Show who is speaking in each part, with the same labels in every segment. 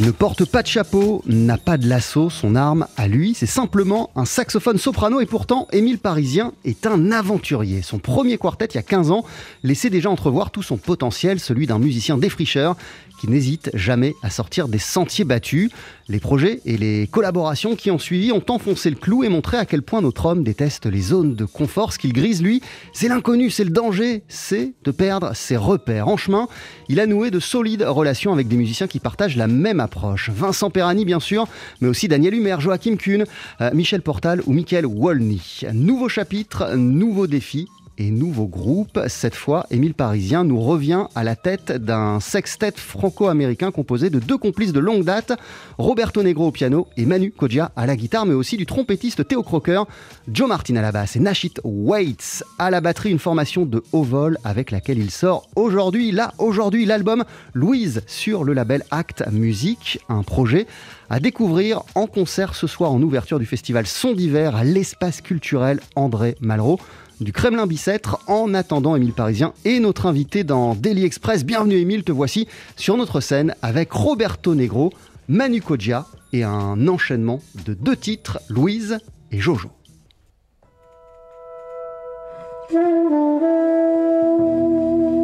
Speaker 1: Il ne porte pas de chapeau, n'a pas de lasso, son arme à lui, c'est simplement un saxophone soprano et pourtant Émile Parisien est un aventurier. Son premier quartet il y a 15 ans laissait déjà entrevoir tout son potentiel, celui d'un musicien défricheur qui n'hésite jamais à sortir des sentiers battus. Les projets et les collaborations qui ont suivi ont enfoncé le clou et montré à quel point notre homme déteste les zones de confort. Ce qu'il grise, lui, c'est l'inconnu, c'est le danger, c'est de perdre ses repères. En chemin, il a noué de solides relations avec des musiciens qui partagent la même approche. Vincent Perani, bien sûr, mais aussi Daniel Humer, Joachim Kuhn, euh, Michel Portal ou Michael Wolny. Nouveau chapitre, nouveau défi et nouveau groupe. Cette fois, Émile Parisien nous revient à la tête d'un sextet franco-américain composé de deux complices de longue date, Roberto Negro au piano et Manu Kodja à la guitare, mais aussi du trompettiste Théo Crocker, Joe Martin à la basse et Nashit Waits à la batterie, une formation de haut vol avec laquelle il sort aujourd'hui, là, aujourd'hui, l'album Louise sur le label Act Music, un projet à découvrir en concert ce soir en ouverture du festival Son d'hiver à l'espace culturel André Malraux du Kremlin Bicêtre. En attendant, Émile Parisien est notre invité dans Daily Express. Bienvenue Émile, te voici sur notre scène avec Roberto Negro, Manu Kodja et un enchaînement de deux titres, Louise et Jojo.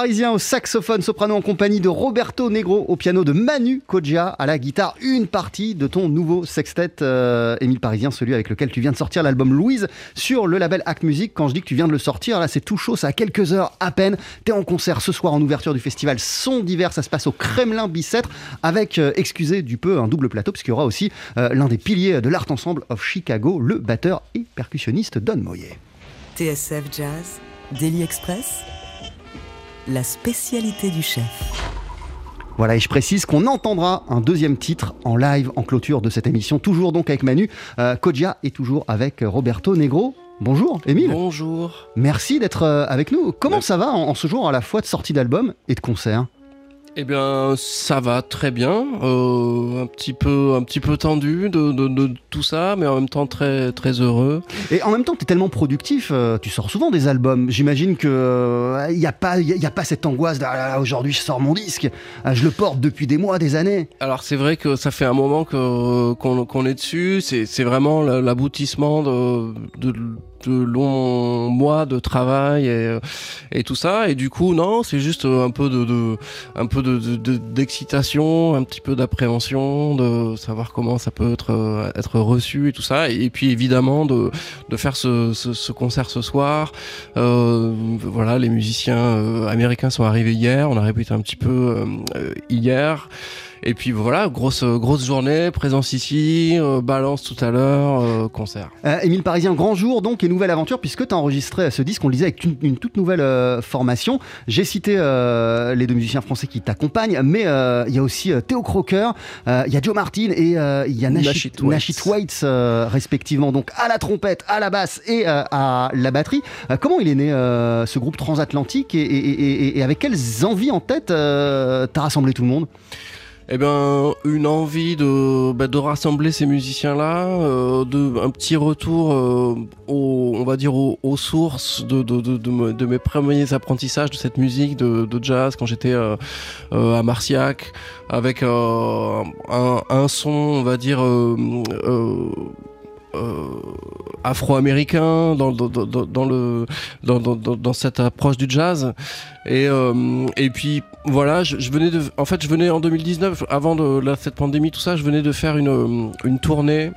Speaker 1: Parisien au saxophone soprano en compagnie de Roberto Negro au piano de Manu Kodja à la guitare. Une partie de ton nouveau sextet, euh, Émile Parisien, celui avec lequel tu viens de sortir l'album Louise sur le label Act Music. Quand je dis que tu viens de le sortir, là c'est tout chaud, ça a quelques heures à peine. T'es en concert ce soir en ouverture du festival Son d'hiver, ça se passe au Kremlin Bicêtre avec, euh, excusez du peu, un double plateau puisqu'il y aura aussi euh, l'un des piliers de l'Art Ensemble of Chicago, le batteur et percussionniste Don Moyer.
Speaker 2: TSF Jazz, Daily Express, la spécialité du chef.
Speaker 1: Voilà, et je précise qu'on entendra un deuxième titre en live en clôture de cette émission, toujours donc avec Manu. Euh, Kodja est toujours avec Roberto Negro. Bonjour, Émile.
Speaker 3: Bonjour.
Speaker 1: Merci d'être euh, avec nous. Comment ça va en, en ce jour à la fois de sortie d'album et de concert?
Speaker 3: Eh bien, ça va très bien. Euh, un petit peu, un petit peu tendu de, de- de tout ça, mais en même temps très, très heureux.
Speaker 1: Et en même temps, tu es tellement productif, euh, tu sors souvent des albums. J'imagine que il n'y a, pas- y a, y a pas cette angoisse Ah aujourd'hui je sors mon disque, Ah, je le porte depuis des mois, des années.
Speaker 3: Alors c'est vrai que ça fait un moment qu'on est dessus. C'est vraiment la- l'aboutissement de, de de longs mois de travail et, et tout ça. Et du coup non c'est juste un peu de, un peu de de- d'excitation un petit peu d'appréhension de savoir comment ça peut être euh, être reçu et tout ça. Et, puis évidemment de faire ce, ce, ce concert ce soir. Euh, voilà les musiciens euh, américains sont arrivés hier. On a répété un petit peu euh, euh, hier et puis voilà, grosse grosse journée, présence ici, euh, balance tout à l'heure, euh, concert.
Speaker 1: Euh, Émile Parisien, grand jour donc et nouvelle aventure puisque tu as enregistré ce disque, on le disait, avec une, une toute nouvelle euh, formation. J'ai cité euh, les deux musiciens français qui t'accompagnent, mais euh, il y a aussi euh, Théo Crocker, euh, il y a Joe Martin et euh, il y a Nashit,
Speaker 3: Nashit Waits.
Speaker 1: Nashit Waits, euh, respectivement, donc à la trompette, à la basse et euh, à la batterie. Euh, comment il est né euh, ce groupe transatlantique et, et- et- et- et avec quelles envies en tête euh, t'as rassemblé tout le monde?
Speaker 3: Eh ben, une envie de, bah, rassembler ces musiciens-là, euh, un petit retour, euh, au, on va dire aux, sources de, de, de, de me- de mes premiers apprentissages de cette musique de, jazz quand j'étais euh, à Marciac, avec un son, on va dire. Euh, afro-américain dans, le dans, cette approche du jazz. Et euh, et puis voilà je, venais de en fait je venais en 2019 avant cette pandémie tout ça je venais de faire une euh, une tournée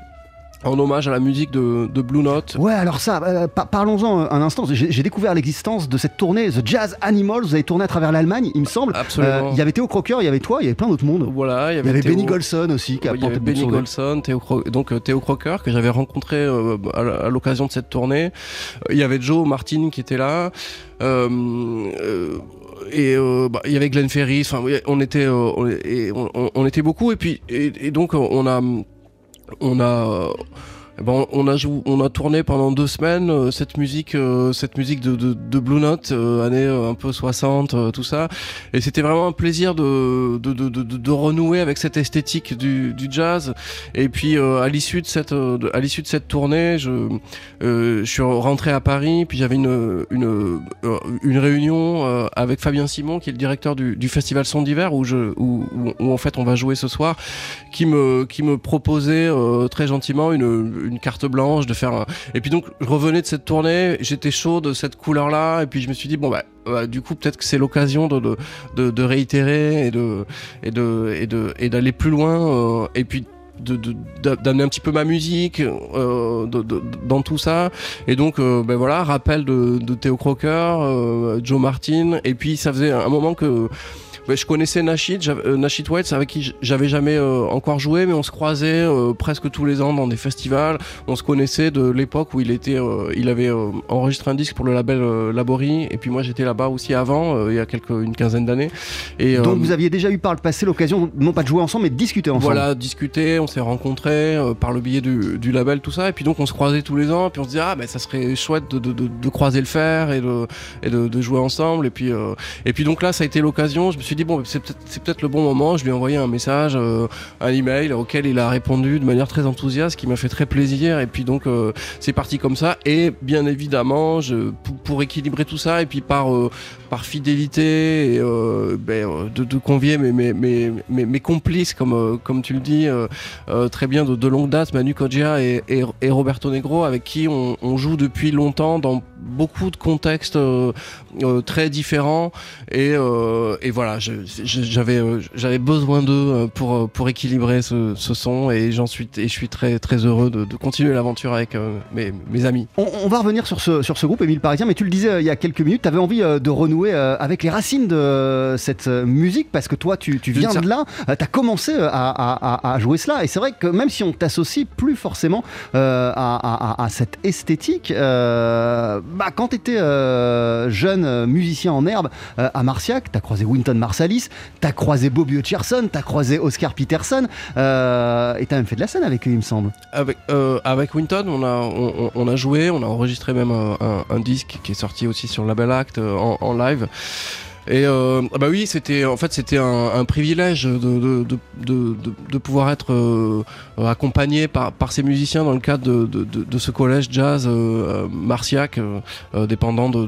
Speaker 3: en hommage à la musique de, de Blue Note
Speaker 1: Ouais, alors ça, euh, par- parlons-en un instant. J'ai découvert l'existence de cette tournée The Jazz Animals. Vous avez tourné à travers l'Allemagne, il me semble.
Speaker 3: Absolument.
Speaker 1: Euh, Il y avait Théo Crocker, il y avait toi, il y avait plein d'autres mondes.
Speaker 3: voilà il y
Speaker 1: Il
Speaker 3: avait,
Speaker 1: y avait
Speaker 3: Théo-
Speaker 1: Benny Golson aussi qui a
Speaker 3: il y avait Benny
Speaker 1: son
Speaker 3: Golson, Théo Cro- donc euh, Théo Crocker que j'avais rencontré euh, à l'occasion de cette tournée. Il y avait Joe Martin qui était là. Euh, euh, et bah, il y avait Glenn Ferris. Enfin, on était, on, et on, était beaucoup. Et puis, et, et donc on a, on a. eh ben, on a jou- on a tourné pendant deux semaines euh, cette musique, euh, cette musique de, de, de Blue Note, euh, année euh, un peu 60, euh, tout ça. Et c'était vraiment un plaisir de, de, de, renouer avec cette esthétique du, du jazz. Et puis à l'issue de cette, à l'issue de cette tournée, je, je suis rentré à Paris, puis j'avais une, une, une réunion avec Fabien Simon, qui est le directeur du, du festival Son d'hiver, où, je, où, où, où, en fait on va jouer ce soir, qui me, qui me proposait très gentiment une, une carte blanche de faire un... Et puis donc je revenais de cette tournée, j'étais chaud de cette couleur-là, et puis je me suis dit, bon bah, bah, du coup peut-être que c'est l'occasion de, réitérer et de et de et d'aller plus loin euh, et puis d'amener un petit peu ma musique euh, dans tout ça. Et donc euh, ben voilà rappel de, de Théo Crocker euh, Joe Martin et puis ça faisait un moment que bah, je connaissais Nashid, euh, Nashid White, avec qui j'avais jamais euh, encore joué, mais on se croisait euh, presque tous les ans dans des festivals. On se connaissait de l'époque où il était, euh, il avait enregistré un disque pour le label Labori, et puis moi j'étais là-bas aussi avant, il y a quelques une quinzaine d'années. Et
Speaker 1: Donc vous aviez déjà eu par le passé l'occasion, non pas de jouer ensemble, mais de discuter ensemble.
Speaker 3: voilà, discuter, on s'est rencontrés par le biais du, du label, tout ça, et puis donc on se croisait tous les ans, puis on se disait ah ben ça serait chouette de, de, de, de croiser le fer et de, et de, de jouer ensemble, et puis euh, et puis donc là ça a été l'occasion. Je me suis dit bon c'est peut-être le bon moment. Je lui ai envoyé un message, euh, un email auquel il a répondu de manière très enthousiaste, qui m'a fait très plaisir, et puis donc euh, c'est parti comme ça. Et bien évidemment, pour, équilibrer tout ça, et puis par euh, fidélité, ben, de, convier mes, complices, comme, tu le dis très bien de, longue date, Manu Kodja et Roberto Negro, avec qui on, on joue depuis longtemps dans beaucoup de contextes euh, euh, très différents. Et, euh, et voilà, j'avais j'avais besoin d'eux pour, pour équilibrer ce, ce son, et j'en suis, et je suis très, très heureux de, de continuer l'aventure avec mes, mes amis.
Speaker 1: On, on va revenir sur ce, sur ce groupe, Émile Parisien, mais tu le disais il y a quelques minutes, tu avais envie de renouer avec les racines de cette musique, parce que toi, tu, viens de là, tu as commencé à, à- à- à jouer cela, et c'est vrai que même si on t'associe plus forcément euh, à, à- à cette esthétique, euh, bah, quand tu étais jeune euh, musicien en herbe euh, à Marciac, tu as croisé Winton Marsalis, tu as croisé Bobby Hutcherson, tu as croisé Oscar Peterson, euh, et tu as même fait de la scène avec eux, il me semble.
Speaker 3: Avec, euh, Winton, on a, joué, on a enregistré même un, disque qui est sorti aussi sur label Act euh, en live. Et euh, ah bah oui, c'était en fait c'était un, un privilège de, de, de, pouvoir être euh, accompagné par, par ces musiciens dans le cadre de, ce collège jazz euh, euh, Marciac, euh, dépendant de,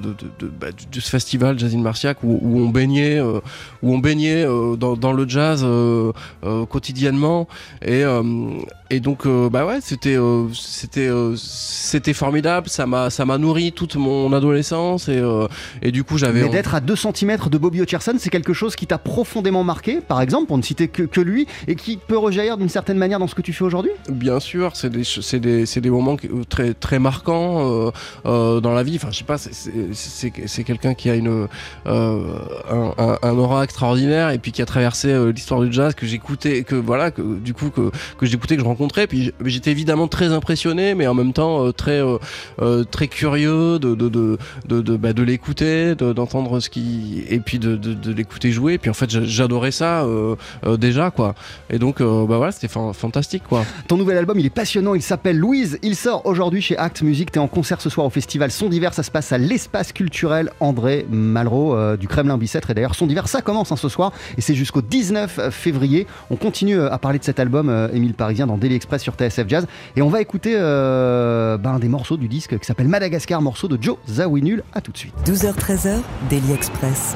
Speaker 3: bah, du- ce festival Jazz in Marciac où, où on baignait, où on baignait dans, dans le jazz quotidiennement. Et, et donc bah ouais, c'était c'était c'était formidable. Ça m'a ça m'a nourri toute mon adolescence et et du coup j'avais
Speaker 1: Mais d'être à 2 cm de Bobby Hutcherson, c'est quelque chose qui t'a profondément marqué, par exemple, pour ne citer que, que lui, et qui peut rejaillir d'une certaine manière dans ce que tu fais aujourd'hui?
Speaker 3: Bien sûr, c'est des, c'est des, c'est des moments euh, très, très marquants euh, euh, dans la vie. Enfin, je sais pas, c'est- c'est- quelqu'un qui a une, un, aura extraordinaire et puis qui a traversé l'histoire du jazz que j'écoutais, que voilà, que du coup que, que j'écoutais, que je rencontrais. Puis j'étais évidemment très impressionné, mais en même temps très, très curieux de, de, de, de, de, bah, l'écouter, de- d'entendre ce qui, et puis de, de, de l'écouter jouer. Et puis en fait, j'a- j'adorais ça euh, euh, déjà, quoi. Et donc, euh, bah voilà, c'était fan- fantastique, quoi.
Speaker 1: Ton nouvel album, il est passionnant, il s'appelle Louise. Il sort aujourd'hui chez Act Music. T'es en concert ce soir au festival Son d'hiver. Ça se passe à l'espace culturel André Malraux euh, du Kremlin Bicêtre. Et d'ailleurs, Son d'hiver, ça commence hein, ce soir et c'est jusqu'au 19 février. On continue à parler de cet album, euh, Émile Parisien, dans Daily Express sur TSF Jazz. Et on va écouter euh, ben, des morceaux du disque qui s'appelle Madagascar, morceau de Joe Zawinul. À tout de suite.
Speaker 2: 12h-13h, Daily Express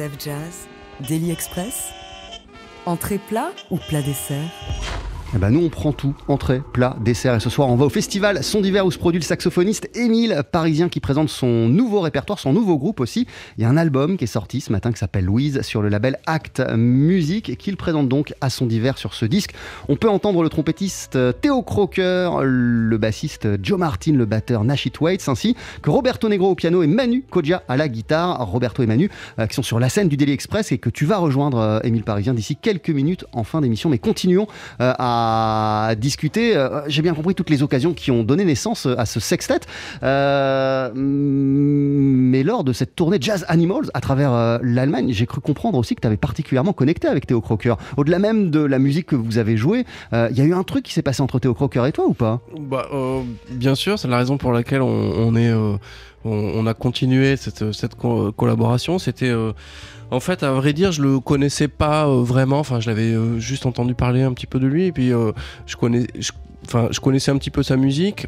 Speaker 2: TSF Jazz, Daily Express, entrée plat ou plat dessert?
Speaker 1: Eh ben nous on prend tout, entrée, plat, dessert et ce soir on va au festival Son d'hiver où se produit le saxophoniste Émile Parisien qui présente son nouveau répertoire, son nouveau groupe aussi. Il y a un album qui est sorti ce matin qui s'appelle Louise sur le label Act Music et qu'il présente donc à Son d'hiver sur ce disque. On peut entendre le trompettiste Théo Crocker, le bassiste Joe Martin, le batteur Nashit Waits ainsi que Roberto Negro au piano et Manu Kodja à la guitare. Roberto et Manu euh, qui sont sur la scène du Daily Express et que tu vas rejoindre euh, Émile Parisien d'ici quelques minutes en fin d'émission. Mais continuons euh, discuter. Euh, j'ai bien compris toutes les occasions qui ont donné naissance à ce sextet. Euh, mais lors de cette tournée Jazz Animals à travers euh, l'Allemagne, j'ai cru comprendre aussi que tu avais particulièrement connecté avec Théo Crocker. Au-delà même de la musique que vous avez jouée, il y a eu un truc qui s'est passé entre Théo Crocker et toi ou pas?
Speaker 3: Bah, Bien sûr, c'est la raison pour laquelle on, est, on, a continué cette, cette collaboration. C'était en fait, à vrai dire, je le connaissais pas euh, vraiment. Enfin, je l'avais euh, juste entendu parler un petit peu de lui. Et puis, euh, je, connaissais un petit peu sa musique.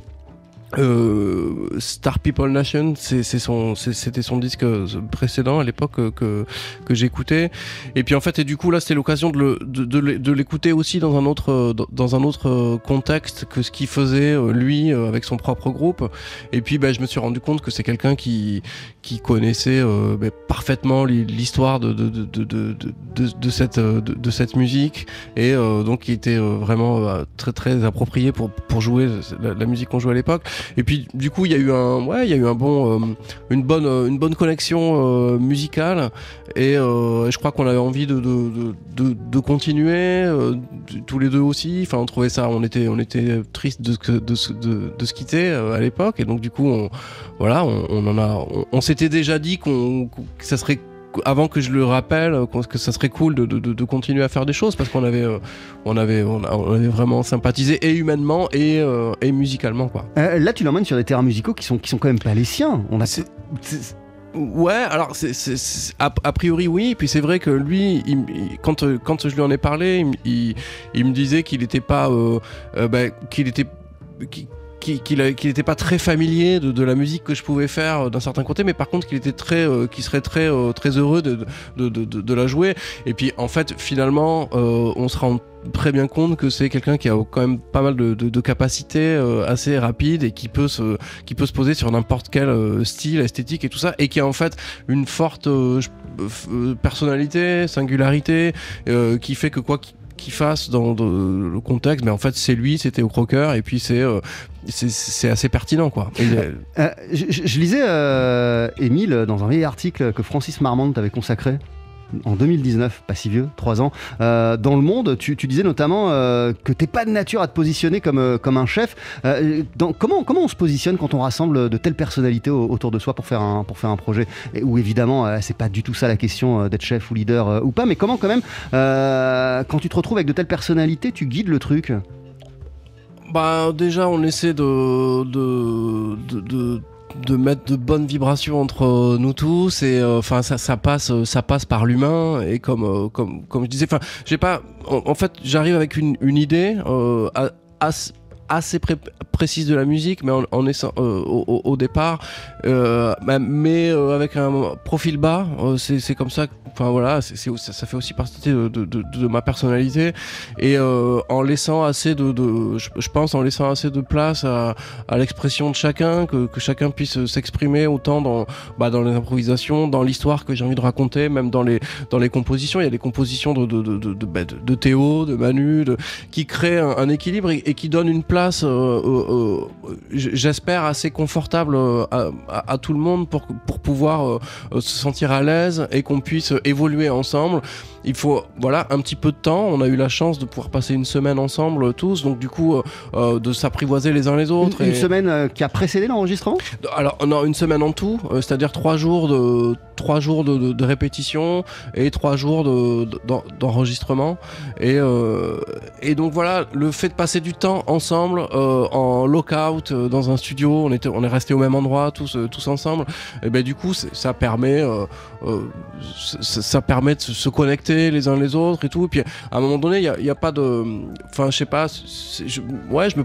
Speaker 3: Euh, Star People Nation, son, c'était son disque précédent à l'époque que, que j'écoutais. Et puis en fait, et du coup là, c'était l'occasion de, de, de l'écouter aussi dans un autre, dans un autre contexte que ce qu'il faisait lui avec son propre groupe. Et puis, ben, je me suis rendu compte que c'est quelqu'un qui, qui connaissait euh, ben, parfaitement l'histoire de, de, de, de, de, cette, de, cette musique et euh, donc qui était vraiment très très approprié pour, pour jouer la musique qu'on jouait à l'époque. Et puis du coup, il y a eu un, ouais, il y a eu un bon, euh, une bonne, euh, une bonne connexion euh, musicale. Et je crois qu'on avait envie de, de, de, de continuer tous les deux aussi. Enfin, on trouvait ça, on était, on était triste de, de, de, se quitter à l'époque. Et donc du coup, on, voilà, on en a, on, s'était déjà dit qu'on, que ça serait avant que je le rappelle, que ça serait cool de, de, de continuer à faire des choses parce qu'on avait, euh, on avait, on avait vraiment sympathisé et humainement et, euh, et musicalement quoi.
Speaker 1: Euh, là, tu l'emmènes sur des terrains musicaux qui sont, qui sont quand même pas les siens. On a.
Speaker 3: Ouais, alors c'est, a, priori oui, puis c'est vrai que lui, il, quand, quand je lui en ai parlé, il, il, me disait qu'il n'était pas, bah, qu'il était, qu'il n'était pas très familier de, la musique que je pouvais faire euh, d'un certain côté, mais par contre qu'il était très, euh, serait très, euh, très heureux de, la jouer. Et puis en fait, finalement, on se rend très bien compte que c'est quelqu'un qui a quand même pas mal de, capacités assez rapides et qui peut se, qui peut se poser sur n'importe quel style, esthétique et tout ça, et qui a en fait une forte personnalité, singularité, qui fait que quoi qu'il fasse dans, le contexte, mais en fait c'est lui, c'était au croqueur, et puis c'est c'est assez pertinent quoi.
Speaker 1: Euh, euh, je, lisais Émile dans un vieil article que Francis Marmande t'avait consacré en 2019, pas si vieux, 3 ans. Euh, dans le monde, tu, disais notamment euh, que t'es pas de nature à te positionner comme, euh, comme un chef. Dans, comment, comment on se positionne quand on rassemble de telles personnalités autour de soi pour faire un, pour faire un projet? Et Où évidemment, c'est pas du tout ça la question d'être chef ou leader ou pas, mais comment quand même, quand tu te retrouves avec de telles personnalités, tu guides le truc?
Speaker 3: Bah déjà on essaie de, de, de de mettre de bonnes vibrations entre nous tous et euh, enfin ça, ça passe ça passe par l'humain et comme euh, comme comme je disais enfin j'ai pas en, fait j'arrive avec une, une idée euh, assez précise de la musique, mais en, en au, au, départ, mais avec un profil bas. c'est comme ça enfin voilà, ça, fait aussi partie de, ma personnalité et euh, en laissant assez de, je, pense en laissant assez de place à, l'expression de chacun, que, chacun puisse s'exprimer autant dans bah, dans les improvisations, dans l'histoire que j'ai envie de raconter, même dans les compositions. Il y a des compositions de de, bah, Théo, de Manu, qui créent un, équilibre et, qui donnent une place, euh, euh, j'espère assez confortable à, tout le monde pour pouvoir se sentir à l'aise et qu'on puisse évoluer ensemble. Il faut voilà un petit peu de temps. On a eu la chance de pouvoir passer une semaine ensemble tous, donc du coup euh, euh, de s'apprivoiser les uns les autres.
Speaker 1: Une, semaine euh, qui a précédé l'enregistrement?
Speaker 3: Alors non, une semaine en tout, c'est-à-dire trois jours de trois jours de, répétition et trois jours d'enregistrement. et et donc voilà, le fait de passer du temps ensemble en lockout dans un studio, on était on est resté au même endroit tous tous ensemble. Et ben du coup ça permet ça, permet de se connecter les uns les autres et tout. Et puis à un moment donné, il y a, pas de, enfin je sais pas, ouais, je me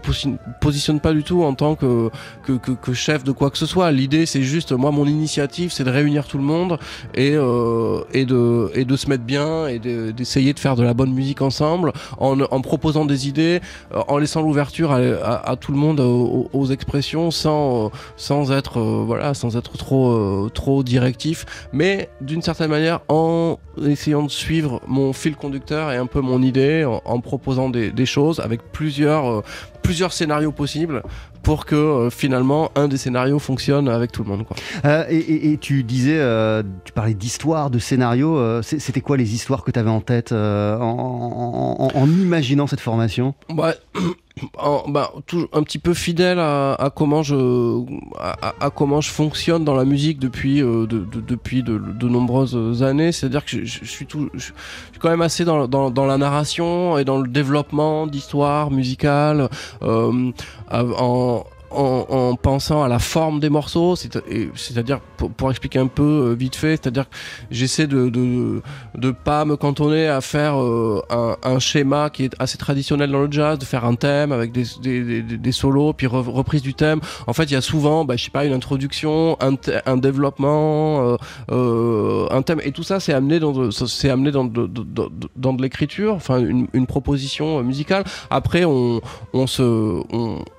Speaker 3: positionne, pas du tout en tant que que, chef de quoi que ce soit. L'idée, c'est juste moi, mon initiative, c'est de réunir tout le monde et euh, et de et de se mettre bien et de- d'essayer de faire de la bonne musique ensemble en, proposant des idées, euh, en laissant l'ouverture à, tout le monde aux, aux expressions sans sans être euh, voilà sans être trop euh, trop directif mais d'une certaine manière en essayant de suivre mon fil conducteur et un peu mon idée en, en proposant des, des choses avec plusieurs euh, plusieurs scénarios possibles pour que euh, finalement un des scénarios fonctionne avec tout le monde quoi.
Speaker 1: Euh, et, et- et tu disais, euh, tu parlais d'histoire, de scénario. C'était quoi les histoires que tu avais en tête en, en- en- en imaginant cette formation?
Speaker 3: Ouais, en- bah, tout- un petit peu fidèle à, à comment je à, à- à comment je fonctionne dans la musique depuis euh, de, de- depuis de, de nombreuses années. C'est-à-dire que je, je- je suis tout, je, je suis quand même assez dans, dans, dans la narration et dans le développement d'histoires musicales, euh, en en, en pensant à la forme des morceaux, c'est-à-dire pour, expliquer un peu euh, vite fait, c'est-à-dire que j'essaie de, de de pas me cantonner à faire euh, un, schéma qui est assez traditionnel dans le jazz, de faire un thème avec des, des, des, solos, puis re- reprise du thème. En fait, il y a souvent, bah, je sais pas, une introduction, un, un développement, euh, un thème, et tout ça, c'est amené dans, c'est amené dans de, de- dans de l'écriture, enfin une, proposition musicale. Après, on, on se,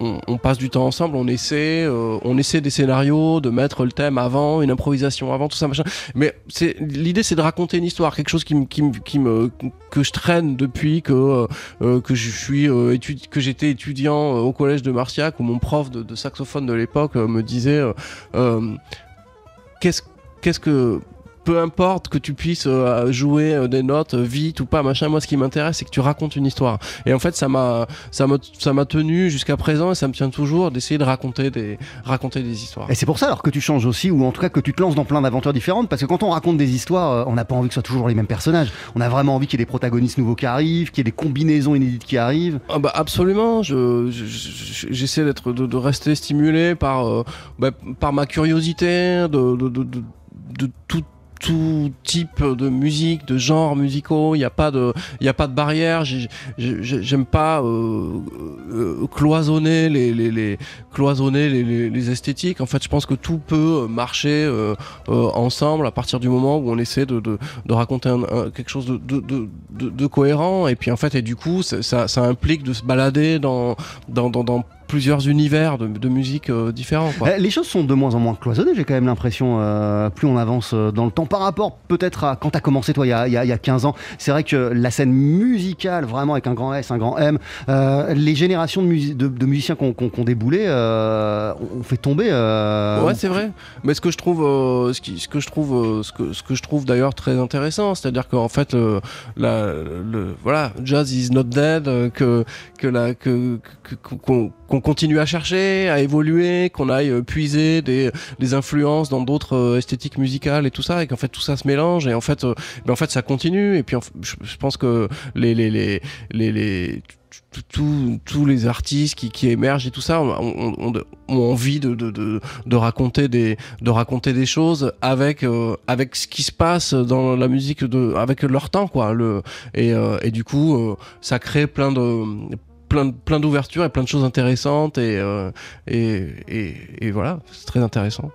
Speaker 3: on passe du temps ensemble, on essaie, euh, on essaie des scénarios, de mettre le thème avant, une improvisation avant, tout ça, machin. Mais c'est l'idée, c'est de raconter une histoire, quelque chose qui me, que je traîne depuis que euh, euh, je suis que j'étais étudiant au collège de Marciac où mon prof de, saxophone de l'époque me disait qu'est-ce qu'est-ce que peu importe que tu puisses euh, jouer euh, des notes euh, vite ou pas machin moi ce qui m'intéresse c'est que tu racontes une histoire et en fait ça m'a ça m'a ça m'a tenu jusqu'à présent et ça me tient toujours d'essayer de raconter des raconter des histoires
Speaker 1: Et c'est pour ça alors que tu changes aussi, ou en tout cas que tu te lances dans plein d'aventures différentes, parce que quand on raconte des histoires, on n'a pas envie que ce soit toujours les mêmes personnages. On a vraiment envie qu'il y ait des protagonistes nouveaux qui arrivent, qu'il y ait des combinaisons inédites qui arrivent.
Speaker 3: Ah bah absolument, je, je- je- j'essaie d'être de, de rester stimulé par euh, bah, par ma curiosité de, de, de tout tout type de musique, de genres musicaux, il n'y a pas de, il y a pas de barrière. J'ai- j'ai- j'ai- J'aime pas euh, euh, cloisonner les, les, les cloisonner les, les, esthétiques. En fait, je pense que tout peut marcher euh, euh, ensemble à partir du moment où on essaie de, de, de raconter un- un- quelque chose de, de, cohérent. Et puis en fait, et du coup, ça, ça implique de se balader dans, dans, dans, dans plusieurs univers de, de musique euh, différents. Quoi.
Speaker 1: Euh, Les choses sont de moins en moins cloisonnées, j'ai quand même l'impression, euh, plus on avance euh, dans le temps, par rapport peut-être à quand tu as commencé toi il y a, il y a- il y a 15 ans. C'est vrai que la scène musicale, vraiment avec un grand S, un grand M, euh, les générations de, musi- de- de musiciens qui ont déboulé, euh, ont fait tomber.
Speaker 3: Ouais, c'est vrai. Mais ce que je trouve, ce, qui, ce que je trouve, ce que, ce que je trouve d'ailleurs très intéressant, c'est-à-dire qu'en fait, la, le, voilà, jazz is not dead, que que la que que- qu'on qu'on continue à chercher, à évoluer, qu'on aille euh, puiser des des influences dans d'autres euh, esthétiques musicales et tout ça, et qu'en fait tout ça se mélange et en fait, euh, ben en fait ça continue. Et puis je, pense que les les les les, les tous- les artistes qui, qui émergent et tout ça ont, envie de, de, de, de raconter des de raconter des choses avec euh, avec ce qui se passe dans la musique de avec leur temps quoi le et, euh, et du coup ça crée plein de plein plein d'ouvertures et plein de choses intéressantes et euh, et, et, et voilà c'est très intéressant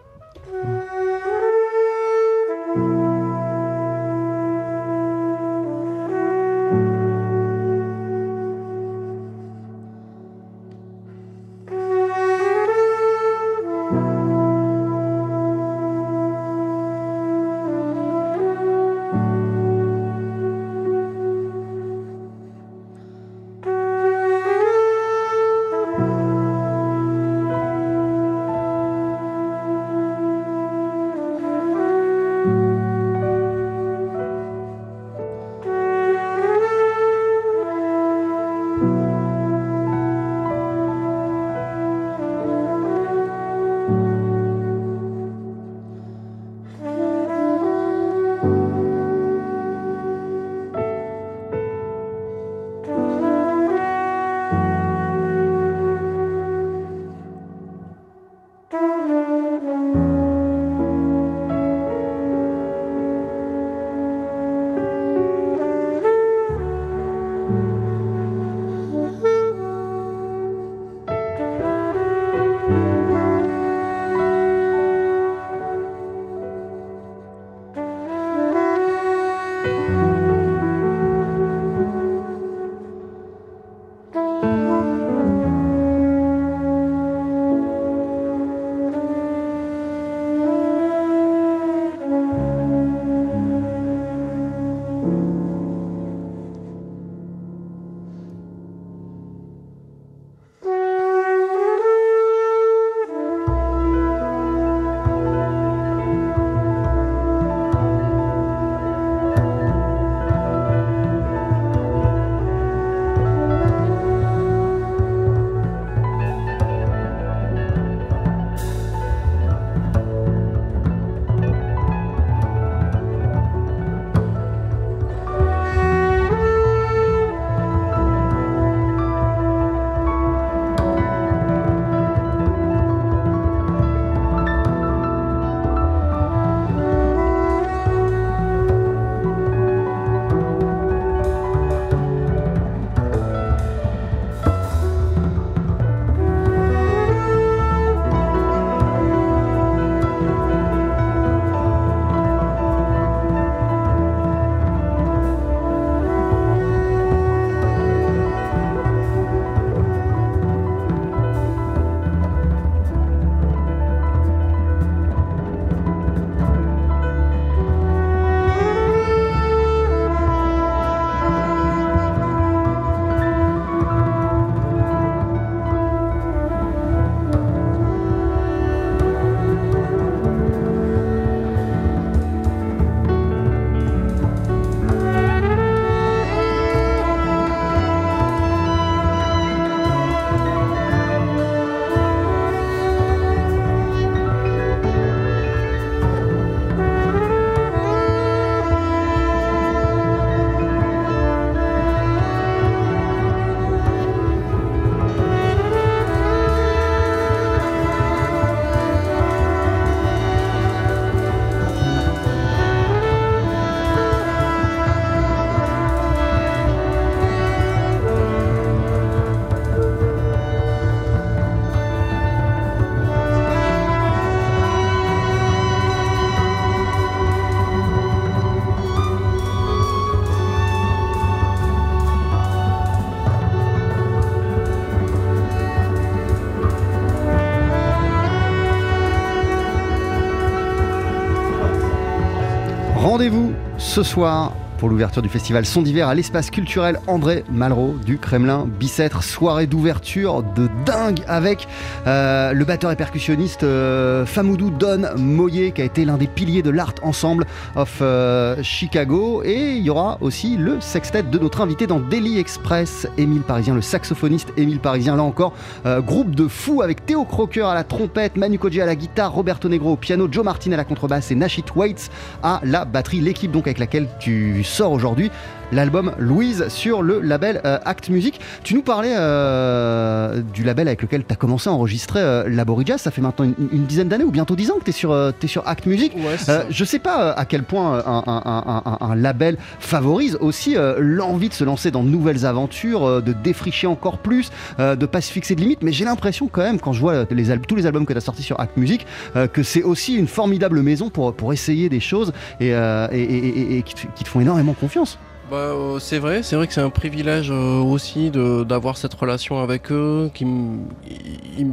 Speaker 1: Rendez-vous ce soir pour l'ouverture du festival Son d'hiver à l'espace culturel André Malraux du Kremlin Bicêtre. Soirée d'ouverture de dingue avec euh, le batteur et percussionniste euh, Famoudou Don Moyer qui a été l'un des piliers de l'Art Ensemble of euh, Chicago. Et il y aura aussi le sextet de notre invité dans Daily Express, Émile Parisien, le saxophoniste Émile Parisien. Là encore, groupe de fous avec Théo Crocker à la trompette, Manu Koji à la guitare, Roberto Negro au piano, Joe Martin à la contrebasse et Nashit Waits à la batterie. L'équipe donc avec laquelle tu sort aujourd'hui l'album Louise sur le label euh, Act Music. Tu nous parlais euh, du label avec lequel tu as commencé à enregistrer euh, Laborija. Ça fait maintenant une, une dizaine d'années ou bientôt dix ans que tu es sur, euh, t'es sur Act Music.
Speaker 3: Ouais,
Speaker 1: Euh, je sais pas à quel point un, un- un- un- un label favorise aussi l'envie de se lancer dans de nouvelles aventures, de défricher encore plus, de pas se fixer de limites. Mais j'ai l'impression quand même, quand je vois les tous les albums que tu as sortis sur Act Music, que c'est aussi une formidable maison pour, pour essayer des choses et, et- et- et- et qui, te, qui te font énormément confiance.
Speaker 3: Bah, euh, c'est vrai, c'est vrai que c'est un privilège euh, aussi de- d'avoir cette relation avec eux, qui me-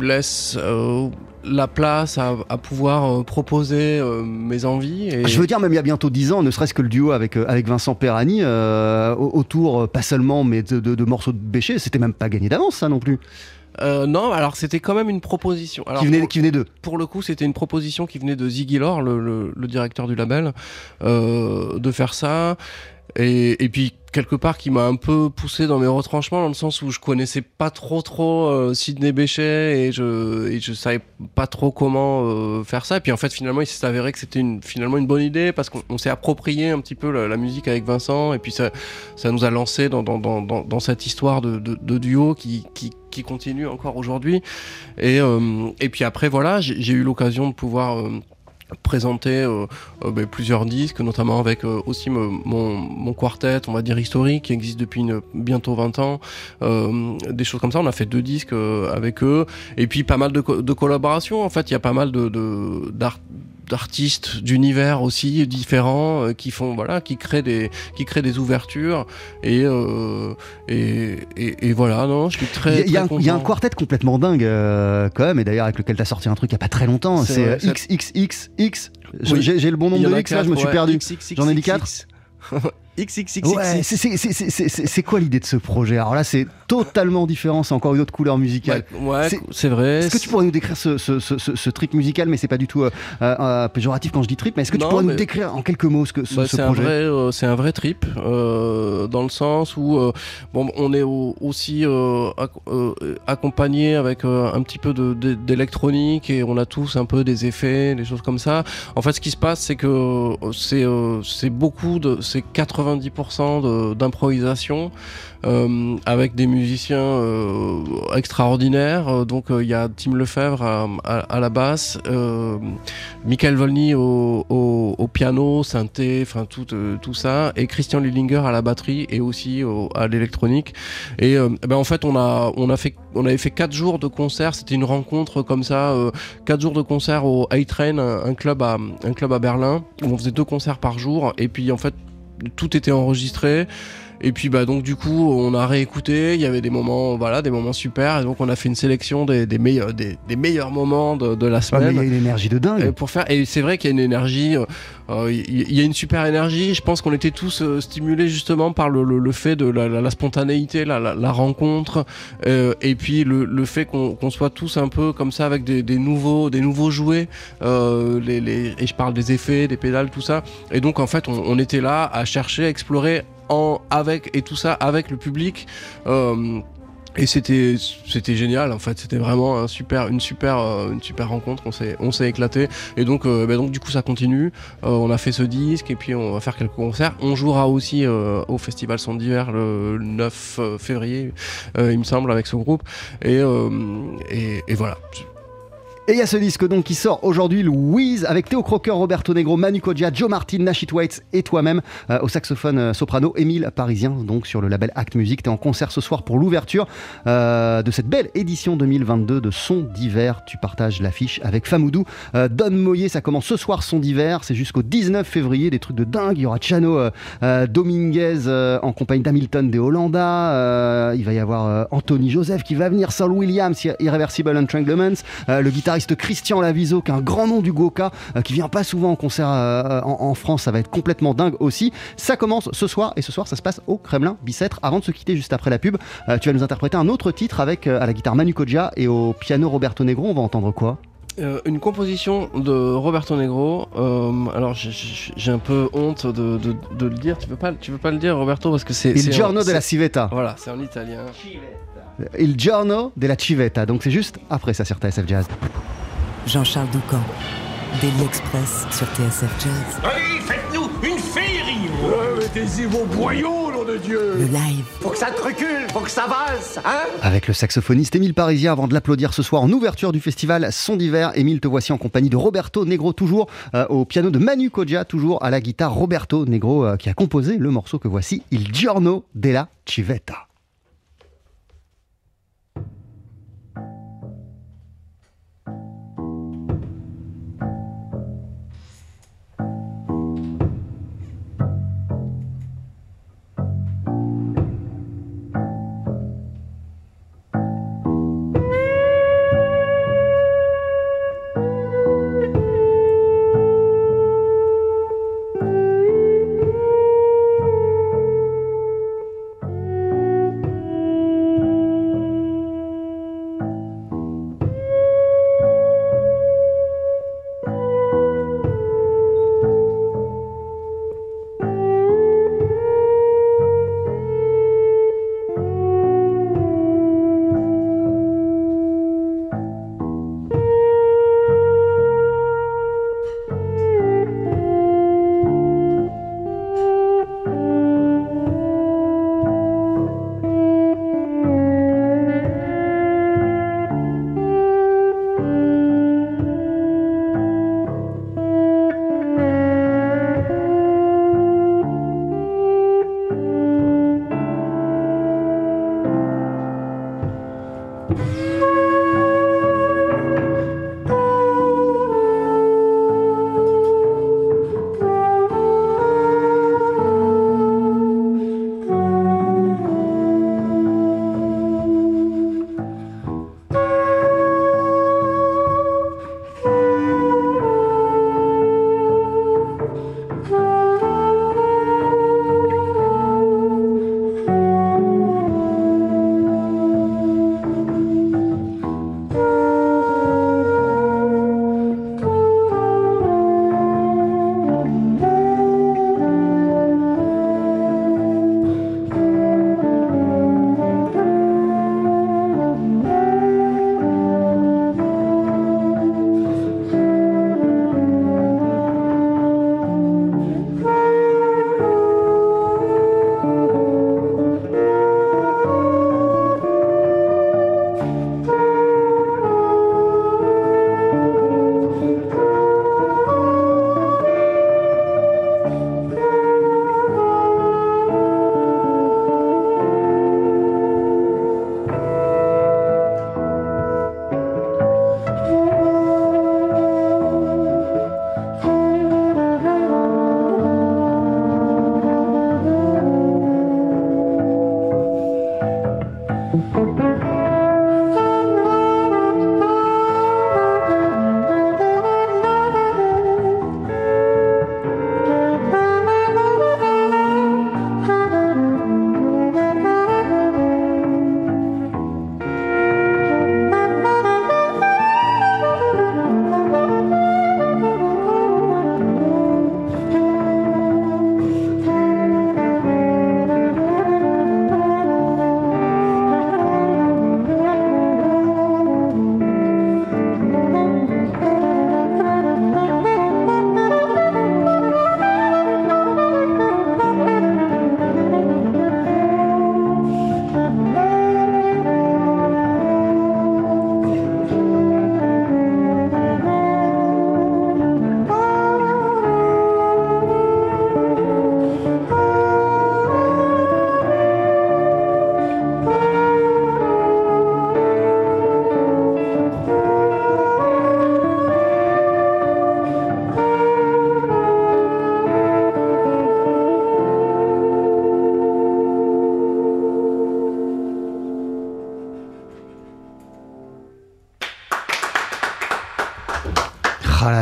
Speaker 3: laissent euh, la place à, à pouvoir euh, proposer euh, mes envies. Et...
Speaker 1: Je veux dire, même il y a bientôt 10 ans, ne serait-ce que le duo avec, avec Vincent Perrani, au- autour, pas seulement, mais de, de- de morceaux de Béché, c'était même pas gagné d'avance, ça non plus.
Speaker 3: Euh, non, alors c'était quand même une proposition. Alors,
Speaker 1: qui venait,
Speaker 3: pour-
Speaker 1: qui venait d'eux.
Speaker 3: pour le coup, c'était une proposition qui venait de Ziggy Lor, le, le- le directeur du label, euh, de faire ça. Et, puis quelque part qui m'a un peu poussé dans mes retranchements dans le sens où je connaissais pas trop trop euh, Sidney Bechet et je et je savais pas trop comment euh, faire ça. Et puis en fait finalement il s'est avéré que c'était une finalement une bonne idée parce qu'on on s'est approprié un petit peu la, musique avec Vincent. Et puis ça ça nous a lancé dans dans, dans, dans, cette histoire de, de, duo qui, qui continue encore aujourd'hui. Et euh, et puis après voilà j'ai j'ai eu l'occasion de pouvoir euh, présenter euh, euh, ben, plusieurs disques, notamment avec euh, aussi mon, mon quartet, on va dire historique, qui existe depuis une- bientôt 20 ans, euh, des choses comme ça. On a fait deux disques euh, avec eux, et puis pas mal de, de collaborations. En fait, il y a pas mal de, de- d'art- d'artistes d'univers aussi différents euh, qui font voilà qui créent des qui créent des ouvertures. Et euh, et, et, voilà non je suis très
Speaker 1: il y, a un quartet complètement dingue euh, quand même et d'ailleurs avec lequel tu as sorti un truc il y a pas très longtemps
Speaker 3: c'est
Speaker 1: XXXX euh,
Speaker 3: oui.
Speaker 1: j'ai le bon nombre de X là je me suis perdu. J'en ai dit 4 c'est quoi l'idée de ce projet? Alors là, c'est totalement différent, c'est encore une autre couleur musicale.
Speaker 3: Ouais,
Speaker 1: c'est
Speaker 3: vrai.
Speaker 1: Est-ce que tu pourrais nous décrire ce, trip musical? Mais c'est pas du tout euh, euh, euh, péjoratif quand je dis trip, mais est-ce que tu pourrais nous décrire en quelques mots ce, que,
Speaker 3: bah,
Speaker 1: projet?
Speaker 3: Euh, c'est un vrai trip, dans le sens où on est aussi accompagné avec un petit peu d'électronique et on a tous un peu des effets, des choses comme ça. En fait, ce qui se passe, c'est que c'est beaucoup de. C'est 80 90% de- d'improvisation euh, avec des musiciens euh, extraordinaires. Euh, Donc il y a Tim Lefebvre à, à- la basse, Michael Volny au, piano, synthé, enfin tout, ça, et Christian Lillinger à la batterie et aussi au- à l'électronique. Et euh, ben en fait on a a avait fait quatre jours de concert. C'était une rencontre comme ça, quatre jours de concert au A-Train, un, un club à un club à Berlin où on faisait deux concerts par jour. Et puis en fait tout était enregistré. Et puis bah donc du coup on a réécouté, il y avait des moments voilà des moments super et donc on a fait une sélection des, des meilleurs des, des meilleurs moments de, de la semaine.
Speaker 1: il y a une énergie de dingue.
Speaker 3: Et pour faire et c'est vrai qu'il y a une énergie euh, euh, il y a une super énergie je pense qu'on était tous euh, stimulés justement par le, le, le fait de la, la, la spontanéité la, rencontre euh, et puis le, le fait qu'on soit tous un peu comme ça avec des, des nouveaux des nouveaux jouets les, les, et je parle des effets des pédales tout ça et donc en fait on, on était là à chercher à explorer avec et tout ça avec le public euh, et c'était c'était génial en fait. C'était vraiment un super une super euh, une super rencontre. On s'est on s'est éclaté. Et donc euh, bah donc du coup ça continue. On a fait ce disque et puis on va faire quelques concerts. On jouera aussi au festival Son d'hiver le 9 février il me semble avec ce groupe. Et, et voilà
Speaker 1: Et il y a ce disque donc qui sort aujourd'hui, Louise, avec Théo Crocker, Roberto Negro, Manu Kodja, Joe Martin, Nashit Waits et toi-même euh, au saxophone euh, soprano, Émile Parisien, donc sur le label Act Music. Tu es en concert ce soir pour l'ouverture euh, de cette belle édition 2022 de Son d'hiver. Tu partages l'affiche avec Famoudou. Don Moyer, ça commence ce soir, Son d'hiver. C'est jusqu'au 19 février, des trucs de dingue. Il y aura Chano Dominguez en compagnie d'Hamilton de Hollanda. Euh, il va y avoir Anthony Joseph qui va venir, Saul Williams, Irreversible Entanglements, le guitariste guitariste Christian Laviso, qui est un grand nom du Goka, euh, qui vient pas souvent en concert euh, en, en France. Ça va être complètement dingue aussi. Ça commence ce soir et ce soir ça se passe au Kremlin Bicêtre. Avant de se quitter juste après la pub, euh, tu vas nous interpréter un autre titre avec euh, à la guitare Manu Kodja et au piano Roberto Negro. On va entendre quoi?
Speaker 3: Euh, une composition de Roberto Negro. Euh, alors j'ai- un peu honte de, de- de le dire. Tu peux pas, tu peux pas le dire, Roberto, parce que c'est.
Speaker 1: Il giorno della civetta.
Speaker 3: Voilà, c'est en italien.
Speaker 1: Il giorno della civetta. Donc c'est juste après ça sur TSF Jazz.
Speaker 2: Jean-Charles Doucan. Daily Express sur TSF Jazz.
Speaker 4: Allez, faites-nous une féerie
Speaker 5: Mettez-y vos boyaux, nom de Dieu
Speaker 2: Le live.
Speaker 5: Faut que ça te recule, faut que ça valse, hein
Speaker 1: Avec le saxophoniste Émile Parisien avant de l'applaudir ce soir en ouverture du festival Son d'hiver. Émile, te voici en compagnie de Roberto Negro, toujours euh, au piano de Manu Kodja, toujours à la guitare Roberto Negro euh, qui a composé le morceau que voici, Il Giorno della Civetta.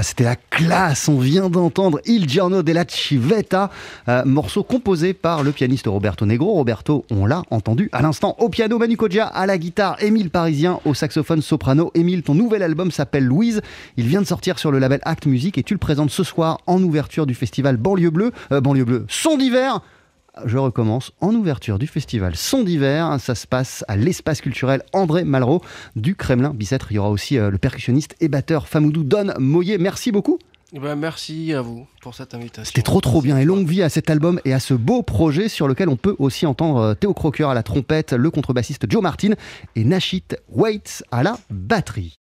Speaker 1: C'était la classe. On vient d'entendre Il Giorno della Civetta, euh, morceau composé par le pianiste Roberto Negro. Roberto, on l'a entendu à l'instant. Au piano, Manu Kodja, à la guitare, Émile Parisien, au saxophone soprano. Émile, ton nouvel album s'appelle Louise. Il vient de sortir sur le label Act Music et tu le présentes ce soir en ouverture du festival Banlieue Bleue. Euh, Banlieue Bleue, son d'hiver je recommence en ouverture du festival Son d'hiver. Ça se passe à l'espace culturel André Malraux du Kremlin Bicêtre. Il y aura aussi euh, le percussionniste et batteur Famoudou Don Moyer. Merci beaucoup.
Speaker 3: Eh ben, merci à vous pour cette invitation.
Speaker 1: C'était trop trop bien et longue vie à cet album et à ce beau projet sur lequel on peut aussi entendre euh, Théo Crocker à la trompette, le contrebassiste Joe Martin et Nashit Waits à la batterie.